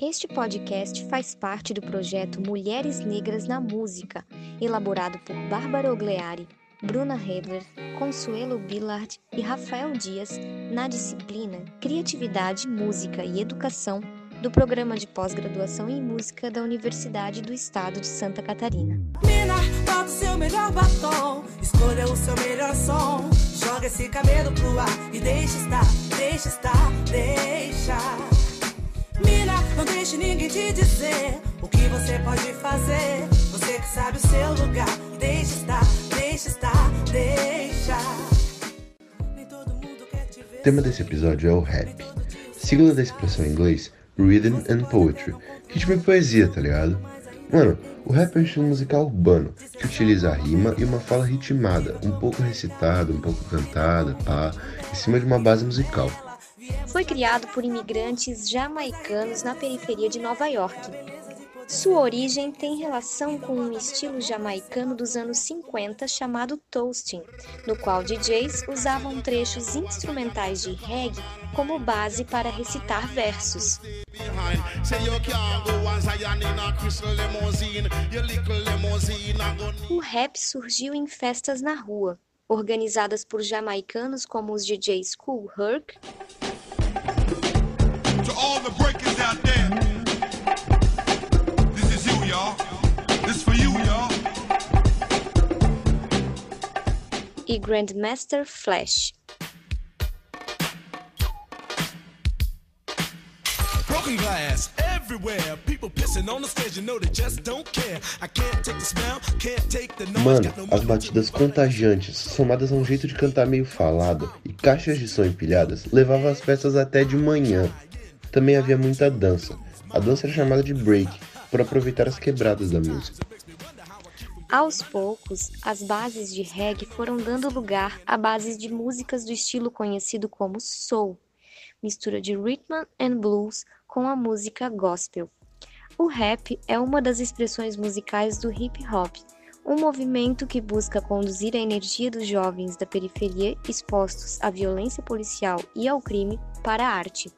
Este podcast faz parte do projeto Mulheres Negras na Música, elaborado por Bárbara Ogleari, Bruna Hedler, Consuelo Billard e Rafael Dias, na disciplina Criatividade, Música e Educação do Programa de Pós-Graduação em Música da Universidade do Estado de Santa Catarina. Mina, bota o seu melhor batom, escolha o seu melhor som, joga esse cabelo pro ar e deixa estar, deixa estar, deixa. Não deixe ninguém te dizer o que você pode fazer. Você que sabe o seu lugar, deixa estar, deixa estar, deixa. O tema desse episódio é o rap, sigla da expressão em inglês Rhythm and Poetry, ritmo e poesia, tá ligado? Mano, o rap é um estilo musical urbano que utiliza a rima e uma fala ritmada, um pouco recitada, um pouco cantada, pá, em cima de uma base musical. Foi criado por imigrantes jamaicanos na periferia de Nova York. Sua origem tem relação com um estilo jamaicano dos anos 50 chamado toasting, no qual DJs usavam trechos instrumentais de reggae como base para recitar versos. O rap surgiu em festas na rua, organizadas por jamaicanos como os DJs Cool Herc, all the breakers out there. This is you, y'all. This for you, y'all. e Grandmaster Flash. Broken glass everywhere. People pissing on the stage, you know they just don't care. I can't take the smell, can't take the noise. Mano, as batidas contagiantes, somadas a um jeito de cantar meio falado e caixas de som empilhadas, levavam as festas até de manhã. Também havia muita dança. A dança era chamada de break, por aproveitar as quebradas da música. Aos poucos, as bases de reggae foram dando lugar a bases de músicas do estilo conhecido como soul, mistura de rhythm and blues com a música gospel. O rap é uma das expressões musicais do hip hop, um movimento que busca conduzir a energia dos jovens da periferia expostos à violência policial e ao crime para a arte.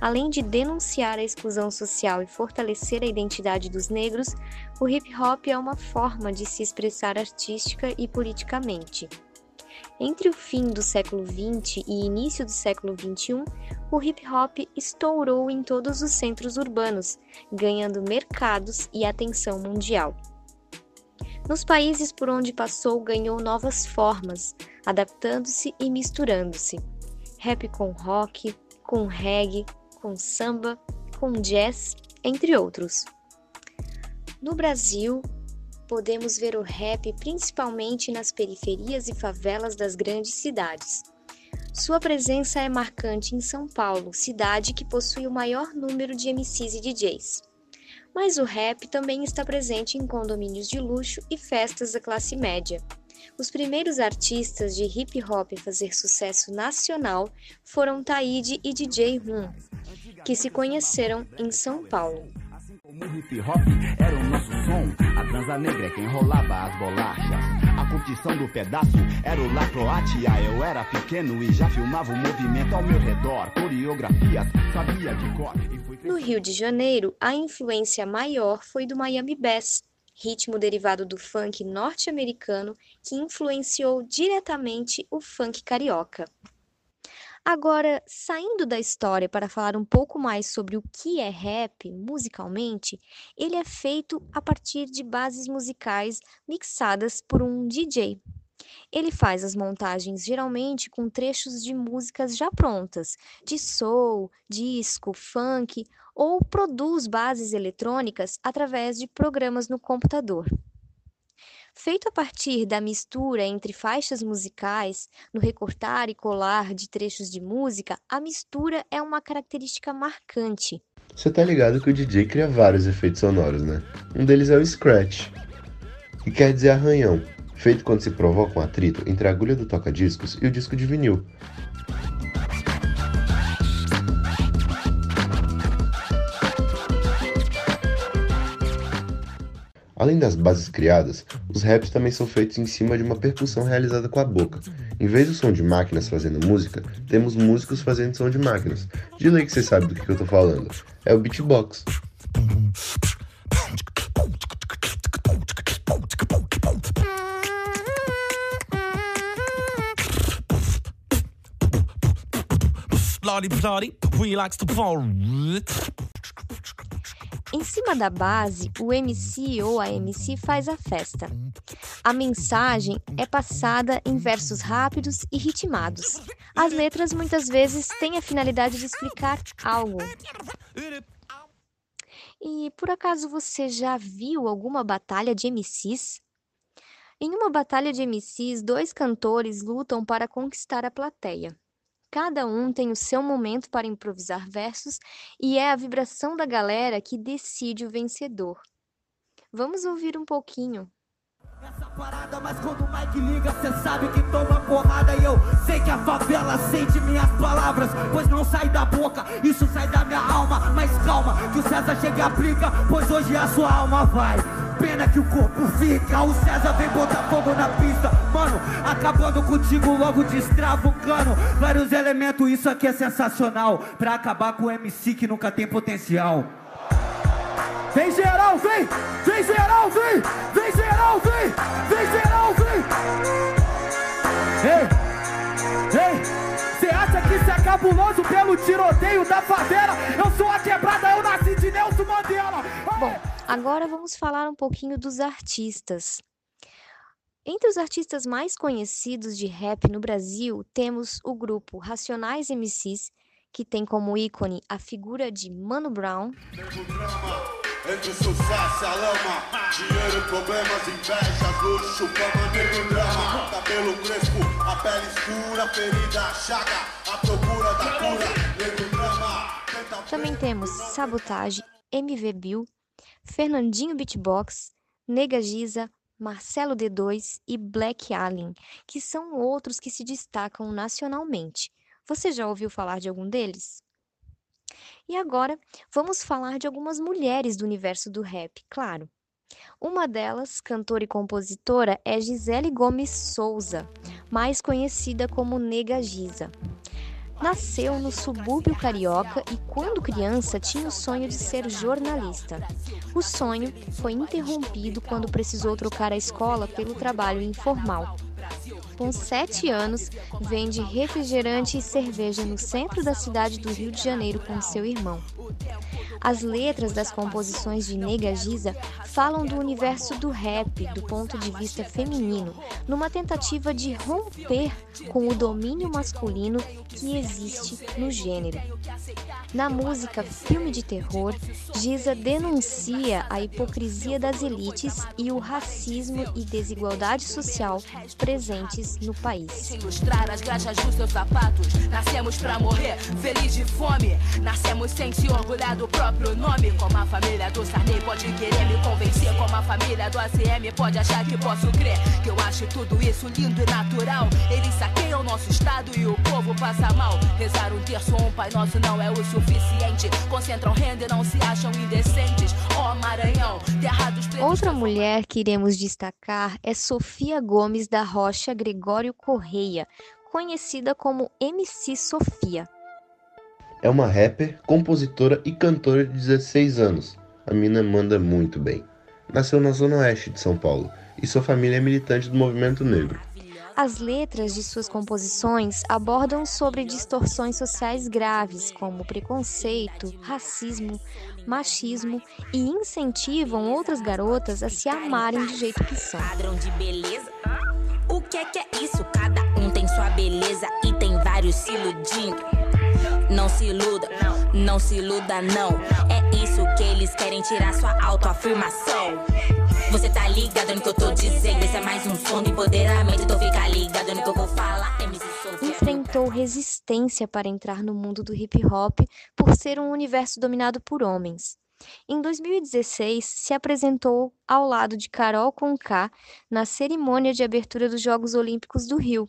Além de denunciar a exclusão social e fortalecer a identidade dos negros, o hip hop é uma forma de se expressar artística e politicamente. Entre o fim do século XX e início do século XXI, o hip hop estourou em todos os centros urbanos, ganhando mercados e atenção mundial. Nos países por onde passou, ganhou novas formas, adaptando-se e misturando-se. Rap com rock, com reggae, com samba, com jazz, entre outros. No Brasil, podemos ver o rap principalmente nas periferias e favelas das grandes cidades. Sua presença é marcante em São Paulo, cidade que possui o maior número de MCs e DJs. Mas o rap também está presente em condomínios de luxo e festas da classe média. Os primeiros artistas de hip hop a fazer sucesso nacional foram Taíde e DJ Rum, que se conheceram em São Paulo. Como hip hop era o nosso som, a dança negra é quem rolava as bolachas. A curtição do pedaço era o La Croatia. Eu era pequeno e já filmava o movimento ao meu redor. Coreografias, sabia de cor. No Rio de Janeiro, a influência maior foi do Miami Bass, ritmo derivado do funk norte-americano que influenciou diretamente o funk carioca. Agora, saindo da história para falar um pouco mais sobre o que é rap musicalmente, ele é feito a partir de bases musicais mixadas por um DJ. Ele faz as montagens geralmente com trechos de músicas já prontas, de soul, disco, funk, ou produz bases eletrônicas através de programas no computador. Feito a partir da mistura entre faixas musicais, no recortar e colar de trechos de música, a mistura é uma característica marcante. Você tá ligado que o DJ cria vários efeitos sonoros, né? Um deles é o scratch, que quer dizer arranhão, feito quando se provoca um atrito entre a agulha do toca-discos e o disco de vinil. Além das bases criadas, os raps também são feitos em cima de uma percussão realizada com a boca. Em vez do som de máquinas fazendo música, temos músicos fazendo som de máquinas. De lei que você sabe do que eu tô falando. É o beatbox. We to. Em cima da base, o MC ou a MC faz a festa. A mensagem é passada em versos rápidos e ritmados. As letras muitas vezes têm a finalidade de explicar algo. E por acaso você já viu alguma batalha de MCs? Em uma batalha de MCs, dois cantores lutam para conquistar a plateia. Cada um tem o seu momento para improvisar versos e é a vibração da galera que decide o vencedor. Vamos ouvir um pouquinho. Essa parada, mas quando o Mike liga, cê sabe que toma porrada E eu sei que a favela sente minhas palavras Pois não sai da boca, isso sai da minha alma Mas calma, que o César chega e aplica Pois hoje a sua alma vai Pena que o corpo fica O César vem botar fogo na pista Mano, acabando contigo logo destrava o cano Vários elementos, isso aqui é sensacional Pra acabar com o MC que nunca tem potencial Vem geral, vem! Vem geral, vem! Vem geral, vem! Vem geral, vem! Ei! Ei! Você acha que isso é cabuloso pelo tiroteio da favela? Eu sou a quebrada, agora vamos falar um pouquinho dos artistas. Entre os artistas mais conhecidos de rap no Brasil, temos o grupo Racionais MCs, que tem como ícone a figura de Mano Brown. Entre sucesso e a lama Dinheiro, problemas, inveja, luxo, fama, negro, drama Cabelo crespo, a pele escura, ferida, chaga A procura da cura, negro, drama Também temos Sabotage, MV Bill, Fernandinho Beatbox, Nega Giza, Marcelo D2 e Black Alien, que são outros que se destacam nacionalmente. Você já ouviu falar de algum deles? E agora vamos falar de algumas mulheres do universo do rap, claro. Uma delas, cantora e compositora, é Gisele Gomes Souza, mais conhecida como Nega Giza. Nasceu no subúrbio carioca e, quando criança, tinha o sonho de ser jornalista. O sonho foi interrompido quando precisou trocar a escola pelo trabalho informal com 7 anos, vende refrigerante e cerveja no centro da cidade do Rio de Janeiro com seu irmão. As letras das composições de Nega Giza falam do universo do rap do ponto de vista feminino, numa tentativa de romper com o domínio masculino que existe no gênero. Na música Filme de Terror, Giza denuncia a hipocrisia das elites e o racismo e desigualdade social presentes no país. Ilustrar as graxas dos seus sapatos. Nascemos pra morrer, feliz de fome. Nascemos sem se orgulhar do próprio nome. Como a família do Sarney pode querer me convencer. Como a família do ACM pode achar que posso crer. Que eu acho tudo isso lindo e natural. Eles saqueiam nosso estado e o povo passa mal. Rezar um terço ou um Pai Nosso não é o suficiente. Concentram renda e não se acham indecentes. Ó Maranhão, terra dos. Outra mulher que iremos destacar é Sofia Gomes da Rocha Gregório Correia, conhecida como MC Sofia. É uma rapper, compositora e cantora de 16 anos. A mina manda muito bem. Nasceu na zona oeste de São Paulo e sua família é militante do movimento negro. As letras de suas composições abordam sobre distorções sociais graves, como preconceito, racismo, machismo e incentivam outras garotas a se amarem do jeito que são. Que é que é isso? Cada um tem sua beleza e tem vários se iludindo. Não se iluda, não se iluda, não. É isso que eles querem tirar sua autoafirmação. Você tá ligado no que eu tô dizendo? Esse é mais um som de empoderamento. Então fica ligado no que eu vou falar. Enfrentou resistência para entrar no mundo do hip hop por ser um universo dominado por homens. Em 2016, se apresentou ao lado de Carol Conká na cerimônia de abertura dos Jogos Olímpicos do Rio.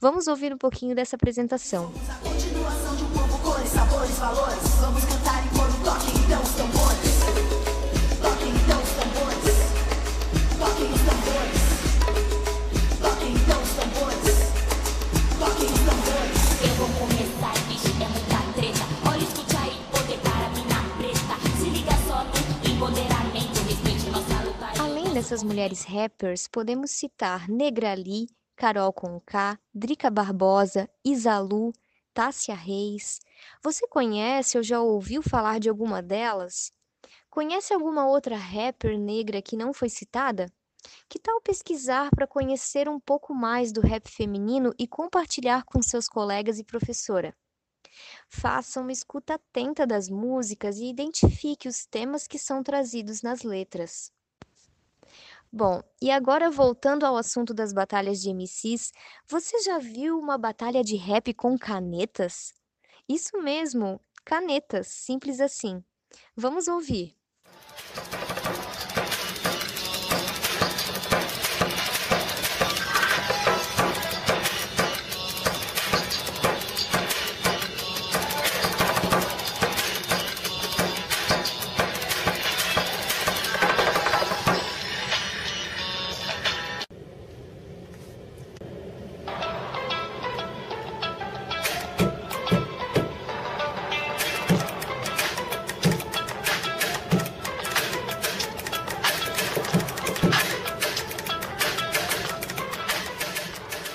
Vamos ouvir um pouquinho dessa apresentação. Continuação de um povo, cores, sabores, valores. Essas mulheres rappers, podemos citar Negrali, Carol Conká, Drica Barbosa, Isalu, Tássia Reis. Você conhece ou já ouviu falar de alguma delas? Conhece alguma outra rapper negra que não foi citada? Que tal pesquisar para conhecer um pouco mais do rap feminino e compartilhar com seus colegas e professora? Faça uma escuta atenta das músicas e identifique os temas que são trazidos nas letras. Bom, e agora voltando ao assunto das batalhas de MCs, você já viu uma batalha de rap com canetas? Isso mesmo, canetas, simples assim. Vamos ouvir.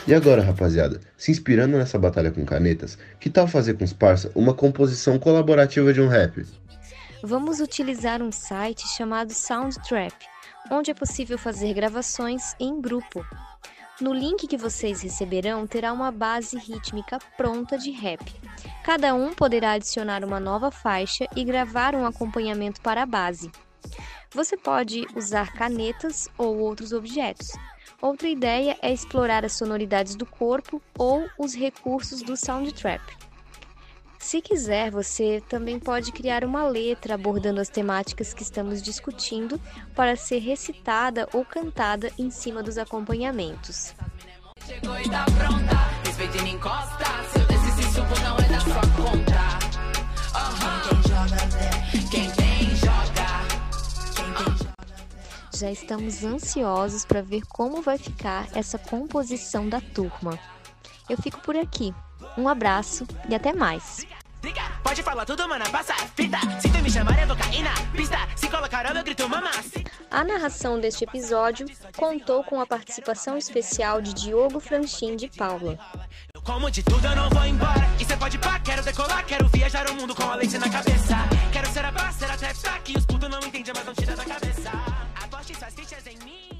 E agora, rapaziada, se inspirando nessa batalha com canetas, que tal fazer com os parça uma composição colaborativa de um rap? Vamos utilizar um site chamado Soundtrap, onde é possível fazer gravações em grupo. No link que vocês receberão terá uma base rítmica pronta de rap. Cada um poderá adicionar uma nova faixa e gravar um acompanhamento para a base. Você pode usar canetas ou outros objetos. Outra ideia é explorar as sonoridades do corpo ou os recursos do soundtrap. Se quiser, você também pode criar uma letra abordando as temáticas que estamos discutindo para ser recitada ou cantada em cima dos acompanhamentos. Chegou Já estamos ansiosos para ver como vai ficar essa composição da turma. Eu fico por aqui. Um abraço e até mais. Pode falar tudo, mana, passa fita. Se tu me chamar, eu vou cair na pista. Se colocar eu grito mama. A narração deste episódio contou com a participação especial de Diogo Franchin de Paula. Eu como de tudo, eu não vou embora. E cê pode pá, quero decolar, quero viajar o mundo com a leite na cabeça. Quero ser a parceira até que os putos não entendem, mas não tira da cabeça. Aposte suas fichas em mim.